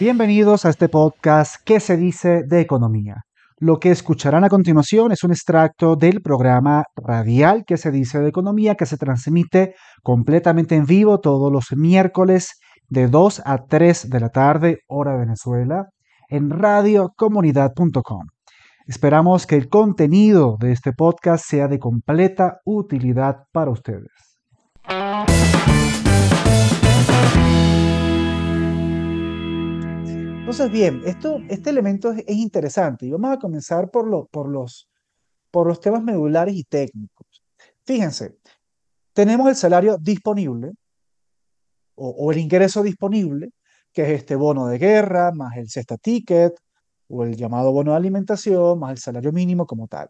Bienvenidos a este podcast ¿Qué se dice de economía? Lo que escucharán a continuación es un extracto del programa radial que se dice de economía que se transmite completamente en vivo todos los miércoles de 2 a 3 de la tarde, hora Venezuela, en radiocomunidad.com. Esperamos que el contenido de este podcast sea de completa utilidad para ustedes. Entonces, bien, esto, este elemento es, interesante y vamos a comenzar por, por, los, por los temas medulares y técnicos. Fíjense, tenemos el salario disponible o, o, el ingreso disponible, que es este bono de guerra, más el cesta ticket, o el llamado bono de alimentación, más el salario mínimo como tal.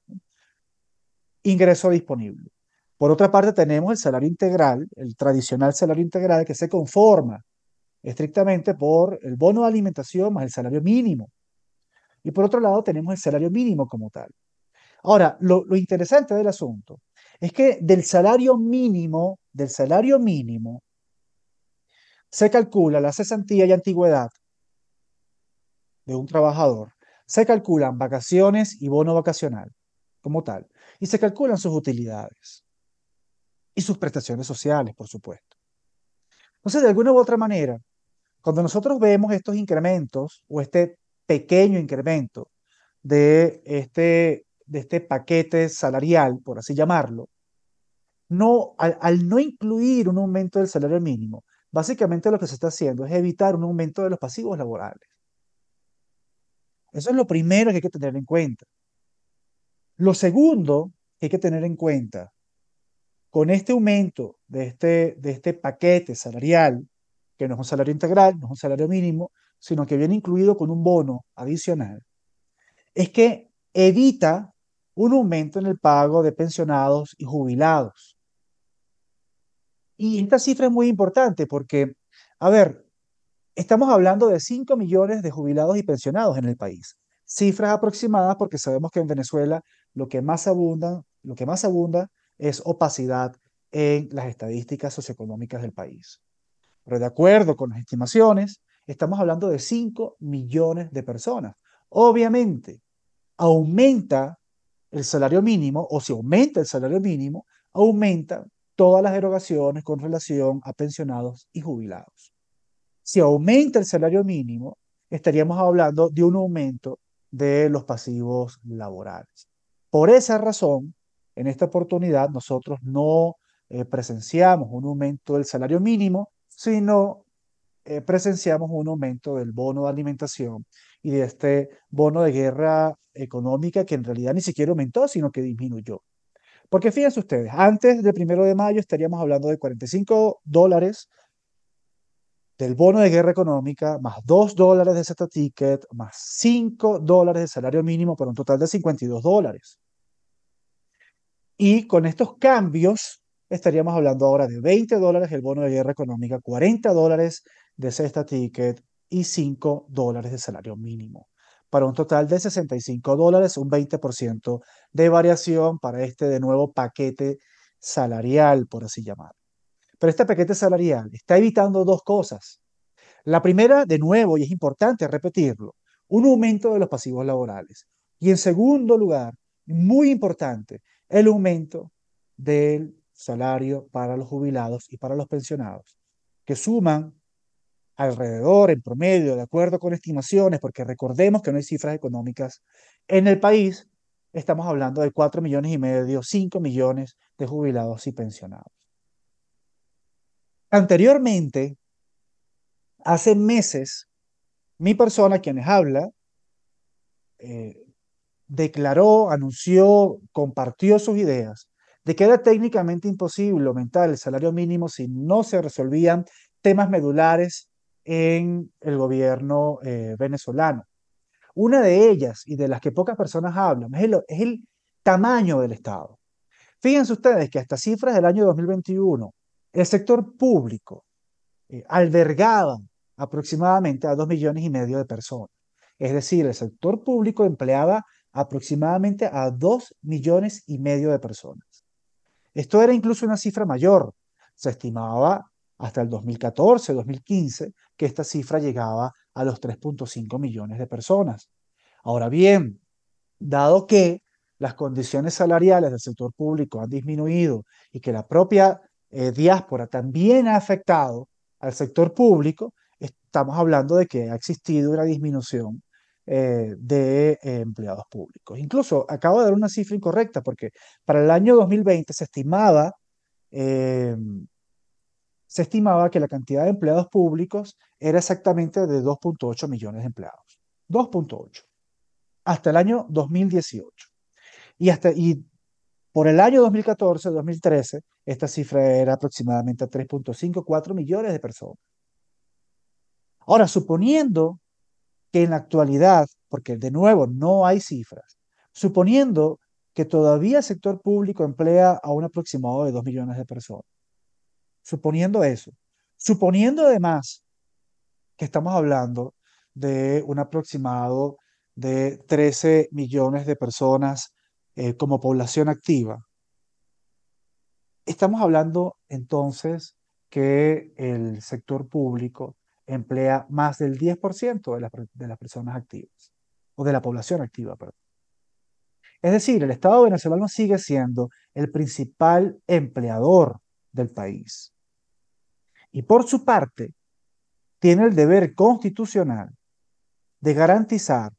Ingreso disponible. Por otra parte, tenemos el salario integral, el tradicional salario integral que se conforma estrictamente por el bono de alimentación más el salario mínimo. Y por otro lado tenemos el salario mínimo como tal. Ahora, lo, interesante del asunto es que del salario mínimo, del salario mínimo, se calcula la cesantía y antigüedad de un trabajador. Se calculan vacaciones y bono vacacional como tal. Y se calculan sus utilidades y sus prestaciones sociales, por supuesto. Entonces, de alguna u otra manera, cuando nosotros vemos estos incrementos o este pequeño incremento de este, de este paquete salarial, por así llamarlo, no, al, no incluir un aumento del salario mínimo, básicamente lo que se está haciendo es evitar un aumento de los pasivos laborales. Eso es lo primero que hay que tener en cuenta. Lo segundo que hay que tener en cuenta, con este aumento de este, de este paquete salarial, que no es un salario integral, no es un salario mínimo, sino que viene incluido con un bono adicional, es que evita un aumento en el pago de pensionados y jubilados. Y esta cifra es muy importante porque, a ver, estamos hablando de 5 millones de jubilados y pensionados en el país. Cifras aproximadas porque sabemos que en Venezuela lo que más abunda, lo que más abunda es opacidad en las estadísticas socioeconómicas del país. Pero de acuerdo con las estimaciones, estamos hablando de 5 millones de personas. Obviamente, aumenta el salario mínimo, o si aumenta el salario mínimo, aumenta todas las erogaciones con relación a pensionados y jubilados. Si aumenta el salario mínimo, estaríamos hablando de un aumento de los pasivos laborales. Por esa razón, en esta oportunidad nosotros no eh, presenciamos un aumento del salario mínimo, sino eh, presenciamos un aumento del bono de alimentación y de este bono de guerra económica que en realidad ni siquiera aumentó, sino que disminuyó. Porque fíjense ustedes, antes del primero de mayo estaríamos hablando de 45 dólares del bono de guerra económica, más 2 dólares de Z ticket, más 5 dólares de salario mínimo, para un total de 52 dólares. Y con estos cambios, estaríamos hablando ahora de 20 dólares el bono de guerra económica, 40 dólares de cesta ticket y 5 dólares de salario mínimo, para un total de 65 dólares, un 20% de variación para este de nuevo paquete salarial, por así llamarlo. Pero este paquete salarial está evitando dos cosas. La primera, de nuevo, y es importante repetirlo, un aumento de los pasivos laborales. Y en segundo lugar, muy importante, el aumento del salario para los jubilados y para los pensionados, que suman alrededor, en promedio, de acuerdo con estimaciones, porque recordemos que no hay cifras económicas en el país, estamos hablando de 4 millones y medio, 5 millones de jubilados y pensionados. Anteriormente, hace meses, mi persona, quienes habla, eh, declaró, anunció, compartió sus ideas de que era técnicamente imposible aumentar el salario mínimo si no se resolvían temas medulares en el gobierno eh, venezolano. Una de ellas, y de las que pocas personas hablan, es el, tamaño del Estado. Fíjense ustedes que hasta cifras del año 2021, el sector público eh, albergaba aproximadamente a dos millones y medio de personas. Es decir, el sector público empleaba aproximadamente a dos millones y medio de personas. Esto era incluso una cifra mayor. Se estimaba hasta el 2014, 2015, que esta cifra llegaba a los 3.5 millones de personas. Ahora bien, dado que las condiciones salariales del sector público han disminuido y que la propia eh, diáspora también ha afectado al sector público, estamos hablando de que ha existido una disminución eh, de eh, empleados públicos. Incluso acabo de dar una cifra incorrecta porque para el año 2020 se estimaba, se estimaba que la cantidad de empleados públicos era exactamente de 2.8 millones de empleados. 2.8. Hasta el año 2018. Y, hasta, y por el año 2014-2013, esta cifra era aproximadamente 3.5, 4 millones de personas. Ahora, suponiendo que en la actualidad, porque de nuevo no hay cifras, suponiendo que todavía el sector público emplea a un aproximado de 2 millones de personas, suponiendo eso, suponiendo además que estamos hablando de un aproximado de 13 millones de personas eh, como población activa. Estamos hablando entonces que el sector público emplea más del 10% de, las personas activas, o de la población activa, perdón. Es decir, el Estado venezolano sigue siendo el principal empleador del país. Y por su parte, tiene el deber constitucional de garantizar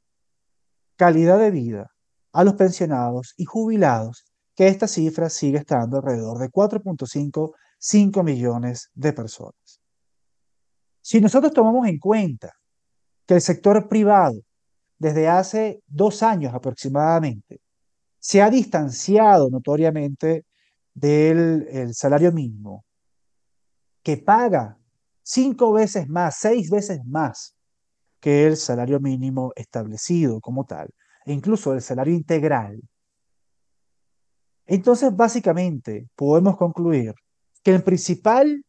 calidad de vida a los pensionados y jubilados, que esta cifra sigue estando alrededor de 4.5 millones de personas. Si nosotros tomamos en cuenta que el sector privado, desde hace dos años aproximadamente, se ha distanciado notoriamente del salario mínimo, que paga cinco veces más, seis veces más que el salario mínimo establecido como tal, e incluso el salario integral. Entonces, básicamente, podemos concluir que el principal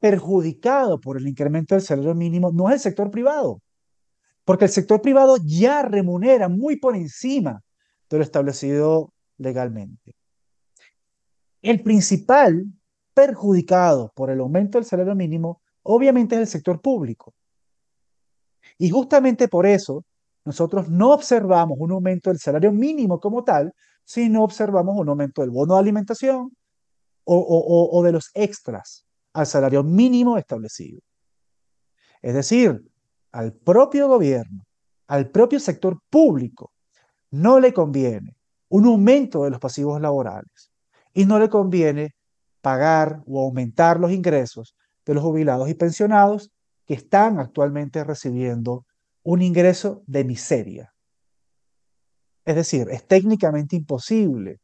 perjudicado por el incremento del salario mínimo no es el sector privado, porque el sector privado ya remunera muy por encima de lo establecido legalmente. El principal perjudicado por el aumento del salario mínimo obviamente es el sector público. Y justamente por eso nosotros no observamos un aumento del salario mínimo como tal, sino observamos un aumento del bono de alimentación o, de los extras al salario mínimo establecido. Es decir, al propio gobierno, al propio sector público, no le conviene un aumento de los pasivos laborales y no le conviene pagar o aumentar los ingresos de los jubilados y pensionados que están actualmente recibiendo un ingreso de miseria. Es decir, es técnicamente imposible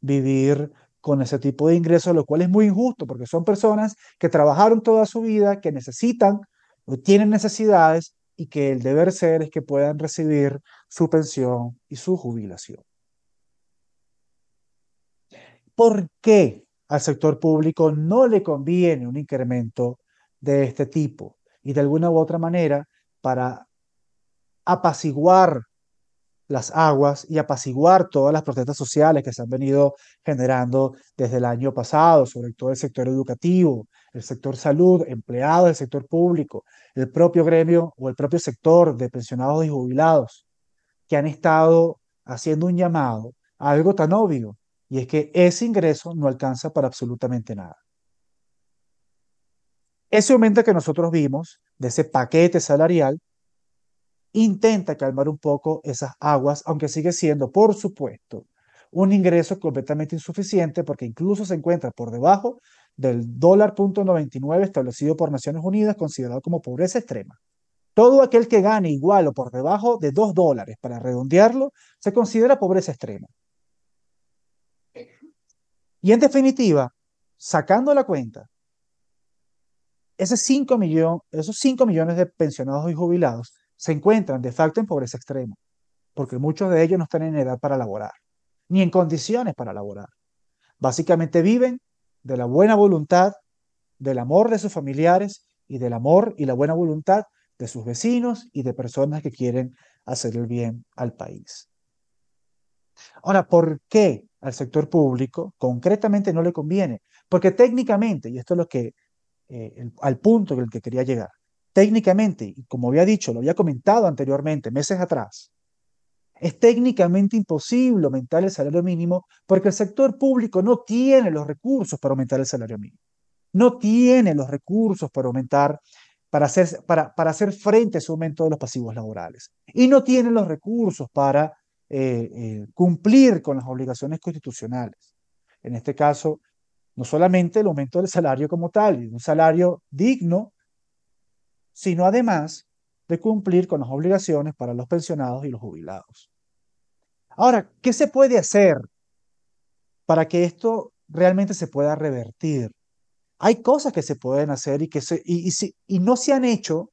vivir con ese tipo de ingresos, lo cual es muy injusto porque son personas que trabajaron toda su vida, que necesitan o tienen necesidades y que el deber ser es que puedan recibir su pensión y su jubilación. ¿Por qué al sector público no le conviene un incremento de este tipo? Y de alguna u otra manera, para apaciguar las aguas y apaciguar todas las protestas sociales que se han venido generando desde el año pasado, sobre todo el sector educativo, el sector salud, empleados del sector público, el propio gremio o el propio sector de pensionados y jubilados, que han estado haciendo un llamado a algo tan obvio, y es que ese ingreso no alcanza para absolutamente nada. Ese aumento que nosotros vimos de ese paquete salarial intenta calmar un poco esas aguas, aunque sigue siendo, por supuesto, un ingreso completamente insuficiente porque incluso se encuentra por debajo del dólar punto 99 establecido por Naciones Unidas, considerado como pobreza extrema. Todo aquel que gane igual o por debajo de 2 dólares, para redondearlo, se considera pobreza extrema. Y en definitiva, sacando la cuenta, ese 5 esos 5 millones de pensionados y jubilados se encuentran de facto en pobreza extrema, porque muchos de ellos no están en edad para laborar, ni en condiciones para laborar. Básicamente viven de la buena voluntad, del amor de sus familiares y del amor y la buena voluntad de sus vecinos y de personas que quieren hacer el bien al país. Ahora, ¿por qué al sector público concretamente no le conviene? Porque técnicamente, y esto es lo que, eh, al punto en el que quería llegar, técnicamente, como había dicho, lo había comentado anteriormente, meses atrás, es técnicamente imposible aumentar el salario mínimo porque el sector público no tiene los recursos para aumentar el salario mínimo. No tiene los recursos para aumentar, para hacer, para, para hacer frente a ese aumento de los pasivos laborales. Y no tiene los recursos para eh, eh, cumplir con las obligaciones constitucionales. En este caso, no solamente el aumento del salario como tal, un salario digno, sino además de cumplir con las obligaciones para los pensionados y los jubilados. Ahora, ¿qué se puede hacer para que esto realmente se pueda revertir? Hay cosas que se pueden hacer y que y, no se han hecho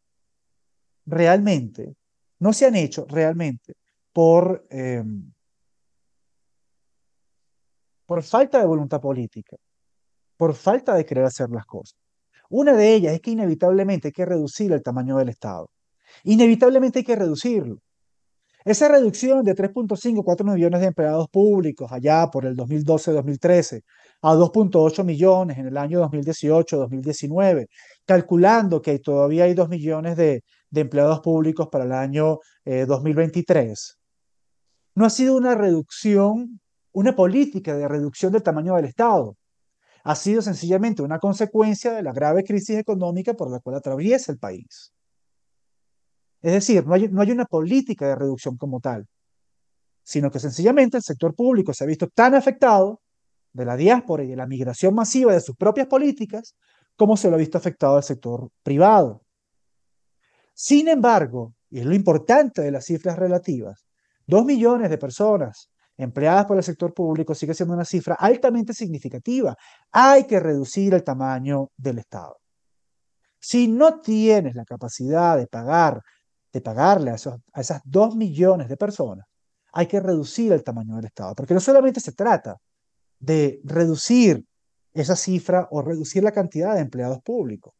realmente, no se han hecho realmente por, eh, por falta de voluntad política, por falta de querer hacer las cosas. Una de ellas es que inevitablemente hay que reducir el tamaño del Estado. Inevitablemente hay que reducirlo. Esa reducción de 3.5, 4 millones de empleados públicos allá por el 2012-2013 a 2.8 millones en el año 2018-2019, calculando que todavía hay 2 millones de, empleados públicos para el año 2023, eh, no ha sido una reducción, una política de reducción del tamaño del Estado. Ha sido sencillamente una consecuencia de la grave crisis económica por la cual atraviesa el país. Es decir, no hay, no hay una política de reducción como tal, sino que sencillamente el sector público se ha visto tan afectado de la diáspora y de la migración masiva de sus propias políticas como se lo ha visto afectado al sector privado. Sin embargo, y es lo importante de las cifras relativas, dos millones de personas empleadas por el sector público sigue siendo una cifra altamente significativa. Hay que reducir el tamaño del Estado. Si no tienes la capacidad de pagar de pagarle a, a esas dos millones de personas, hay que reducir el tamaño del Estado, porque no solamente se trata de reducir esa cifra o reducir la cantidad de empleados públicos,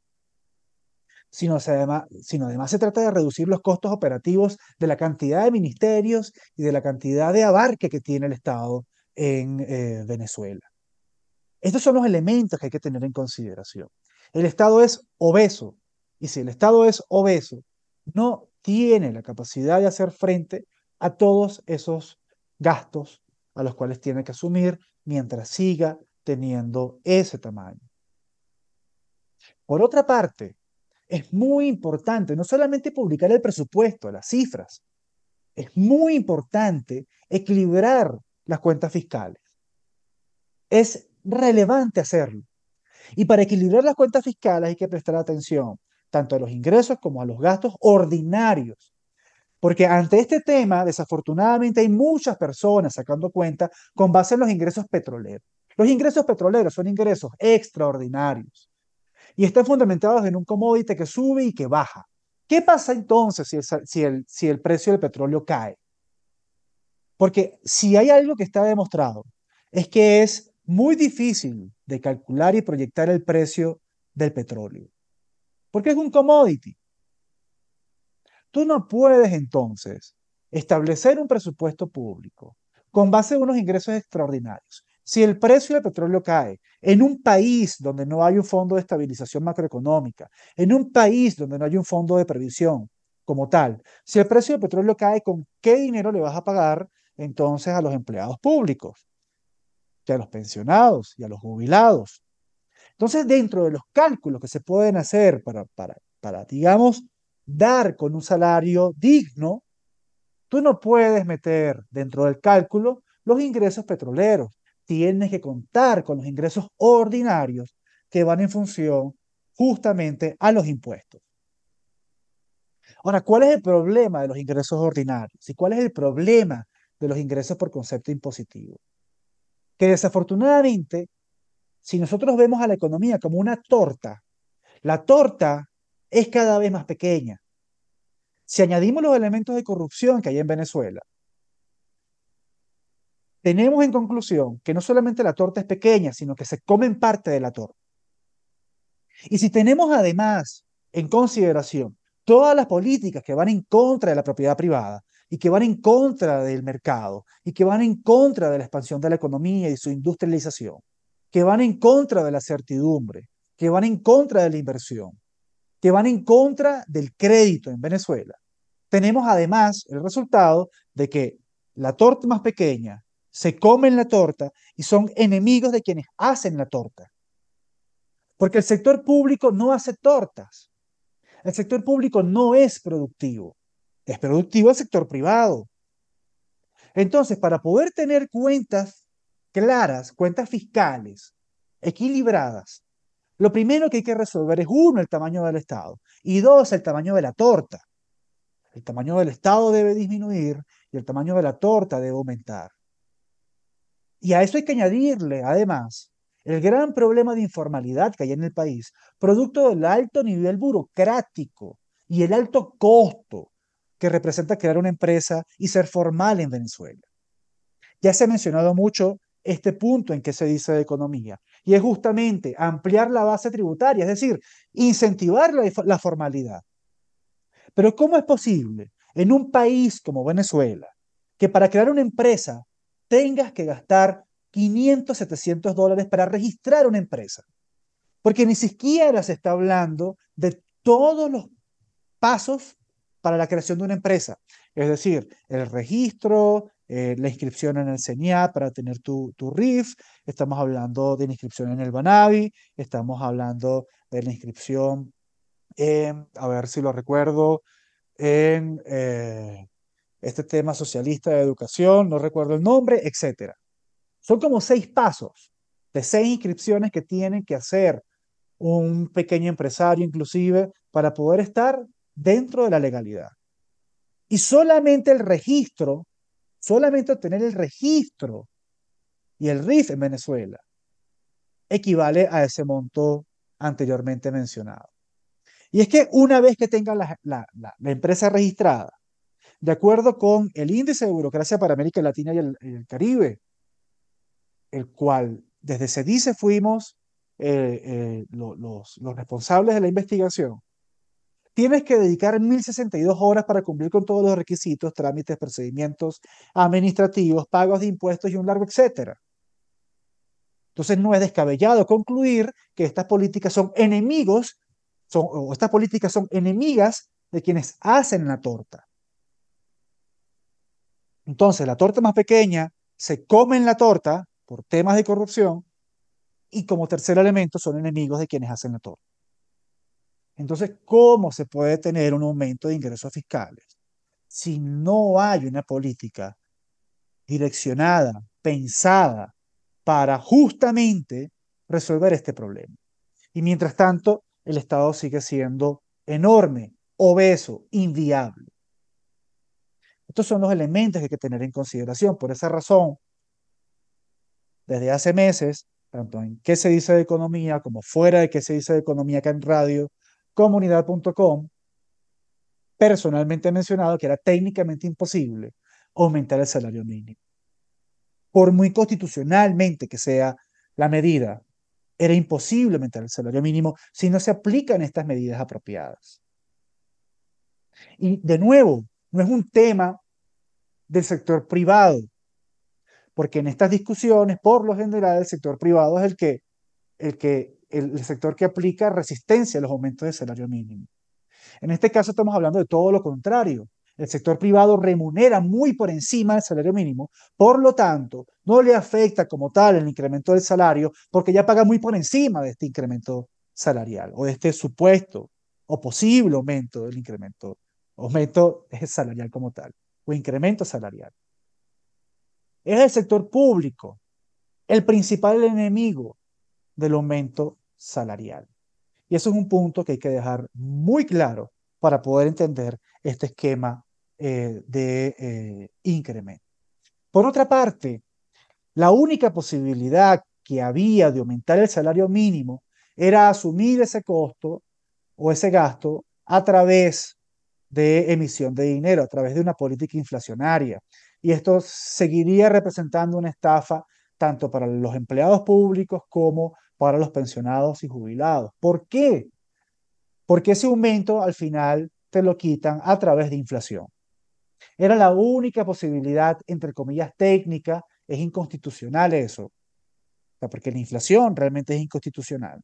sino además, sino además se trata de reducir los costos operativos de la cantidad de ministerios y de la cantidad de abarque que tiene el Estado en eh, Venezuela. Estos son los elementos que hay que tener en consideración. El Estado es obeso, y si el Estado es obeso, no tiene la capacidad de hacer frente a todos esos gastos a los cuales tiene que asumir mientras siga teniendo ese tamaño. Por otra parte, es muy importante no solamente publicar el presupuesto, las cifras, es muy importante equilibrar las cuentas fiscales. Es relevante hacerlo. Y para equilibrar las cuentas fiscales hay que prestar atención tanto a los ingresos como a los gastos ordinarios. Porque ante este tema, desafortunadamente, hay muchas personas sacando cuenta con base en los ingresos petroleros. Los ingresos petroleros son ingresos extraordinarios y están fundamentados en un commodity que sube y que baja. ¿Qué pasa entonces si el, si el, si el precio del petróleo cae? Porque si hay algo que está demostrado, es que es muy difícil de calcular y proyectar el precio del petróleo porque es un commodity. Tú no puedes entonces establecer un presupuesto público con base en unos ingresos extraordinarios. Si el precio del petróleo cae en un país donde no hay un fondo de estabilización macroeconómica, en un país donde no hay un fondo de previsión como tal, si el precio del petróleo cae, ¿con qué dinero le vas a pagar entonces a los empleados públicos? A los pensionados y a los jubilados. Entonces, dentro de los cálculos que se pueden hacer para, para, para, digamos, dar con un salario digno, tú no puedes meter dentro del cálculo los ingresos petroleros. Tienes que contar con los ingresos ordinarios que van en función justamente a los impuestos. Ahora, ¿cuál es el problema de los ingresos ordinarios? ¿Y cuál es el problema de los ingresos por concepto impositivo? Que desafortunadamente si nosotros vemos a la economía como una torta, la torta es cada vez más pequeña. Si añadimos los elementos de corrupción que hay en Venezuela, tenemos en conclusión que no solamente la torta es pequeña, sino que se comen parte de la torta. Y si tenemos además en consideración todas las políticas que van en contra de la propiedad privada y que van en contra del mercado y que van en contra de la expansión de la economía y su industrialización, que van en contra de la certidumbre, que van en contra de la inversión. que van en contra del crédito en Venezuela. Tenemos además el resultado de que la torta más pequeña se comen la torta y son enemigos de quienes hacen la torta. Porque el sector público no hace tortas. El sector público no es productivo. Es productivo el sector privado. Entonces, para poder tener cuentas claras, cuentas fiscales, equilibradas, lo primero que hay que resolver es, uno, el tamaño del Estado y dos, el tamaño de la torta. El tamaño del Estado debe disminuir y el tamaño de la torta debe aumentar. Y a eso hay que añadirle, además, el gran problema de informalidad que hay en el país, producto del alto nivel burocrático y el alto costo que representa crear una empresa y ser formal en Venezuela. Ya se ha mencionado mucho este punto en que se dice de economía, y es justamente ampliar la base tributaria, es decir, incentivar la, la formalidad. Pero ¿cómo es posible en un país como Venezuela que para crear una empresa tengas que gastar 500, 700 dólares para registrar una empresa? Porque ni siquiera se está hablando de todos los pasos para la creación de una empresa. Es decir, el registro, eh, la inscripción en el CENIAT para tener tu, tu RIF, estamos hablando de la inscripción en el BANAVI, estamos hablando de la inscripción en, a ver si lo recuerdo, en eh, este tema socialista de educación, no recuerdo el nombre, etc. Son como seis pasos de seis inscripciones que tienen que hacer un pequeño empresario inclusive para poder estar dentro de la legalidad. Y solamente el registro solamente obtener el registro y el RIF en Venezuela equivale a ese monto anteriormente mencionado. Y es que una vez que tenga la, empresa registrada, de acuerdo con el índice de burocracia para América Latina y el, Caribe, el cual desde se dice fuimos eh, eh, los, responsables de la investigación, tienes que dedicar 1062 horas para cumplir con todos los requisitos, trámites, procedimientos administrativos, pagos de impuestos y un largo etcétera. Entonces no es descabellado concluir que estas políticas son enemigos, o estas políticas son enemigas de quienes hacen la torta. Entonces la torta más pequeña se come en la torta por temas de corrupción y como tercer elemento son enemigos de quienes hacen la torta. Entonces, ¿cómo se puede tener un aumento de ingresos fiscales si no hay una política direccionada, pensada para justamente resolver este problema? Y mientras tanto, el Estado sigue siendo enorme, obeso, inviable. Estos son los elementos que hay que tener en consideración. Por esa razón, desde hace meses, tanto en qué se dice de economía como fuera de qué se dice de economía acá en radio, comunidad.com, personalmente mencionado que era técnicamente imposible aumentar el salario mínimo. Por muy constitucionalmente que sea la medida, era imposible aumentar el salario mínimo si no se aplican estas medidas apropiadas. Y de nuevo, no es un tema del sector privado, porque en estas discusiones, por lo general, el sector privado es el que, el que el, sector que aplica resistencia a los aumentos de salario mínimo. En este caso estamos hablando de todo lo contrario. El sector privado remunera muy por encima del salario mínimo, por lo tanto, no le afecta como tal el incremento del salario porque ya paga muy por encima de este incremento salarial o de este supuesto o posible aumento del incremento, aumento salarial como tal o incremento salarial. Es el sector público el principal enemigo del aumento salarial. Y eso es un punto que hay que dejar muy claro para poder entender este esquema eh, de eh, incremento. Por otra parte, la única posibilidad que había de aumentar el salario mínimo era asumir ese costo o ese gasto a través de emisión de dinero, a través de una política inflacionaria. Y esto seguiría representando una estafa tanto para los empleados públicos como para los pensionados y jubilados. ¿Por qué? Porque ese aumento al final te lo quitan a través de inflación. Era la única posibilidad, entre comillas, técnica, es inconstitucional eso, porque la inflación realmente es inconstitucional.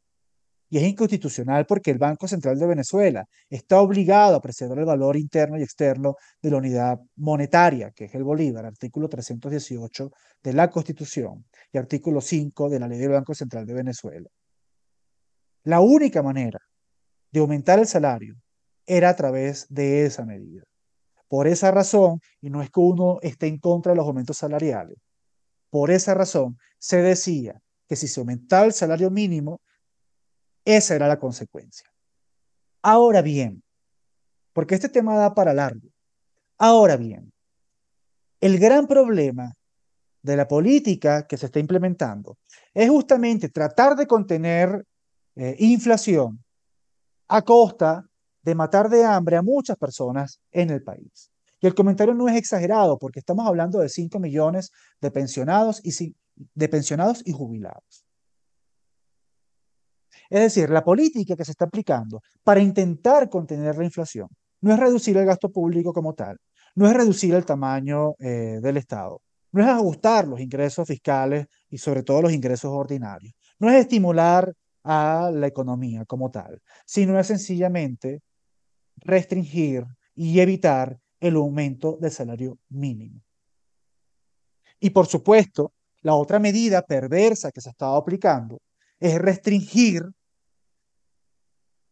Y es inconstitucional porque el Banco Central de Venezuela está obligado a preservar el valor interno y externo de la unidad monetaria, que es el Bolívar, artículo 318 de la Constitución y artículo 5 de la ley del Banco Central de Venezuela. La única manera de aumentar el salario era a través de esa medida. Por esa razón, y no es que uno esté en contra de los aumentos salariales, por esa razón se decía que si se aumentaba el salario mínimo, esa era la consecuencia. Ahora bien, porque este tema da para largo, ahora bien, el gran problema de la política que se está implementando es justamente tratar de contener eh, inflación a costa de matar de hambre a muchas personas en el país. Y el comentario no es exagerado porque estamos hablando de 5 millones de pensionados y, de pensionados y jubilados. Es decir, la política que se está aplicando para intentar contener la inflación no es reducir el gasto público como tal, no es reducir el tamaño eh, del Estado, no es ajustar los ingresos fiscales y sobre todo los ingresos ordinarios, no es estimular a la economía como tal, sino es sencillamente restringir y evitar el aumento del salario mínimo. Y por supuesto, la otra medida perversa que se ha estado aplicando es restringir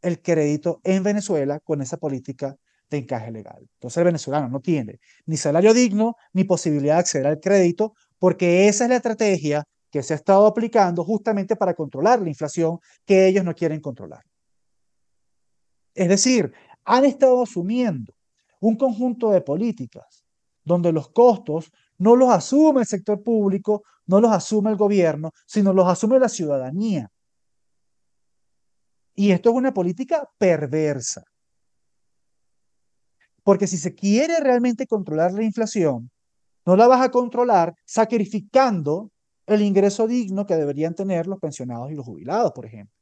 el crédito en Venezuela con esa política de encaje legal. Entonces el venezolano no tiene ni salario digno ni posibilidad de acceder al crédito porque esa es la estrategia que se ha estado aplicando justamente para controlar la inflación que ellos no quieren controlar. Es decir, han estado asumiendo un conjunto de políticas donde los costos no los asume el sector público, no los asume el gobierno, sino los asume la ciudadanía. Y esto es una política perversa. Porque si se quiere realmente controlar la inflación, no la vas a controlar sacrificando el ingreso digno que deberían tener los pensionados y los jubilados, por ejemplo.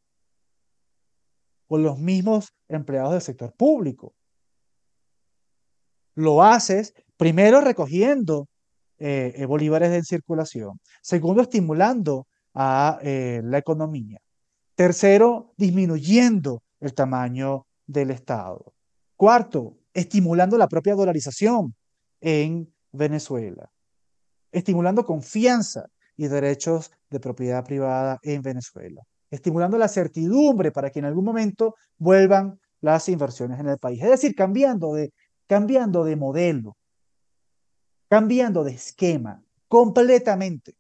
O los mismos empleados del sector público. Lo haces primero recogiendo eh, eh, bolívares en circulación. Segundo, estimulando a eh, la economía. Tercero, disminuyendo el tamaño del Estado. Cuarto, estimulando la propia dolarización en Venezuela. Estimulando confianza y derechos de propiedad privada en Venezuela, estimulando la certidumbre para que en algún momento vuelvan las inversiones en el país. Es decir, cambiando de, cambiando de modelo, cambiando de esquema completamente.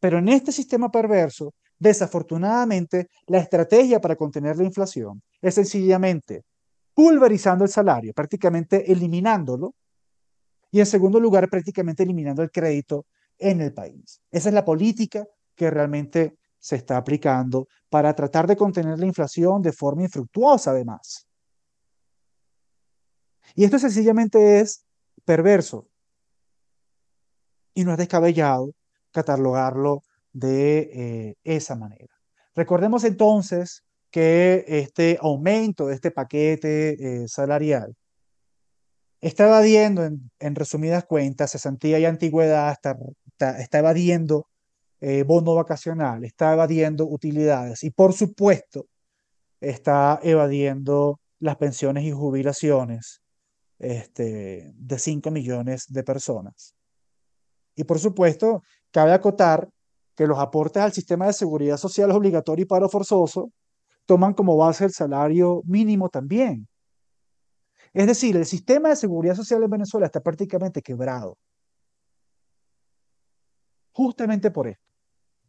Pero en este sistema perverso, desafortunadamente, la estrategia para contener la inflación es sencillamente pulverizando el salario, prácticamente eliminándolo, y en segundo lugar, prácticamente eliminando el crédito en el país. Esa es la política que realmente se está aplicando para tratar de contener la inflación de forma infructuosa, además. Y esto sencillamente es perverso y no es descabellado catalogarlo de eh, esa manera. Recordemos entonces que este aumento de este paquete eh, salarial está evadiendo, en, resumidas cuentas, cesantía y antigüedad, está, está, evadiendo eh, bono vacacional, está evadiendo utilidades y, por supuesto, está evadiendo las pensiones y jubilaciones este, de 5 millones de personas. Y, por supuesto, cabe acotar que los aportes al sistema de seguridad social obligatorio y paro forzoso toman como base el salario mínimo también. Es decir, el sistema de seguridad social en Venezuela está prácticamente quebrado. Justamente por esto.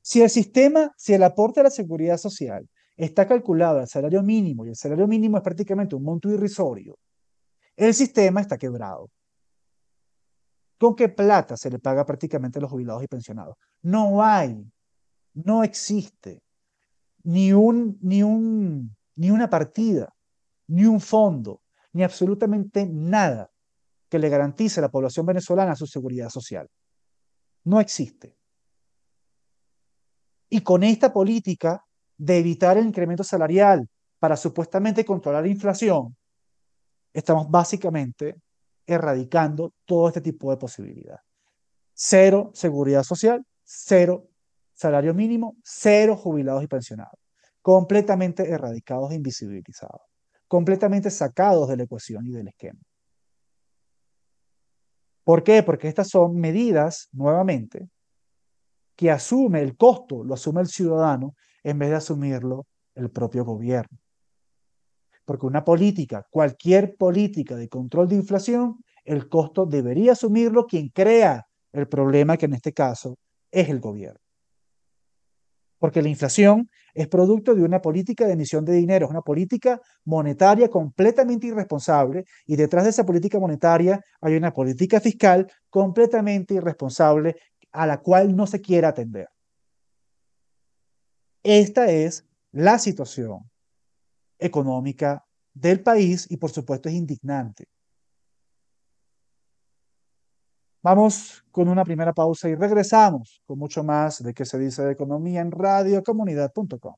Si el sistema, si el aporte a la seguridad social está calculado al salario mínimo y el salario mínimo es prácticamente un monto irrisorio, el sistema está quebrado. ¿Con qué plata se le paga prácticamente a los jubilados y pensionados? No hay, no existe ni, un, ni, un, ni una partida, ni un fondo ni absolutamente nada que le garantice a la población venezolana su seguridad social. No existe. Y con esta política de evitar el incremento salarial para supuestamente controlar la inflación, estamos básicamente erradicando todo este tipo de posibilidades. Cero seguridad social, cero salario mínimo, cero jubilados y pensionados. completamente erradicados e invisibilizados, completamente sacados de la ecuación y del esquema. ¿Por qué? Porque estas son medidas, nuevamente, que asume el costo, lo asume el ciudadano en vez de asumirlo el propio gobierno. Porque una política, cualquier política de control de inflación, el costo debería asumirlo quien crea el problema, que en este caso es el gobierno. Porque la inflación es producto de una política de emisión de dinero, es una política monetaria completamente irresponsable y detrás de esa política monetaria hay una política fiscal completamente irresponsable a la cual no se quiere atender. Esta es la situación económica del país y por supuesto es indignante. Vamos con una primera pausa y regresamos con mucho más de qué se dice de economía en radiocomunidad.com.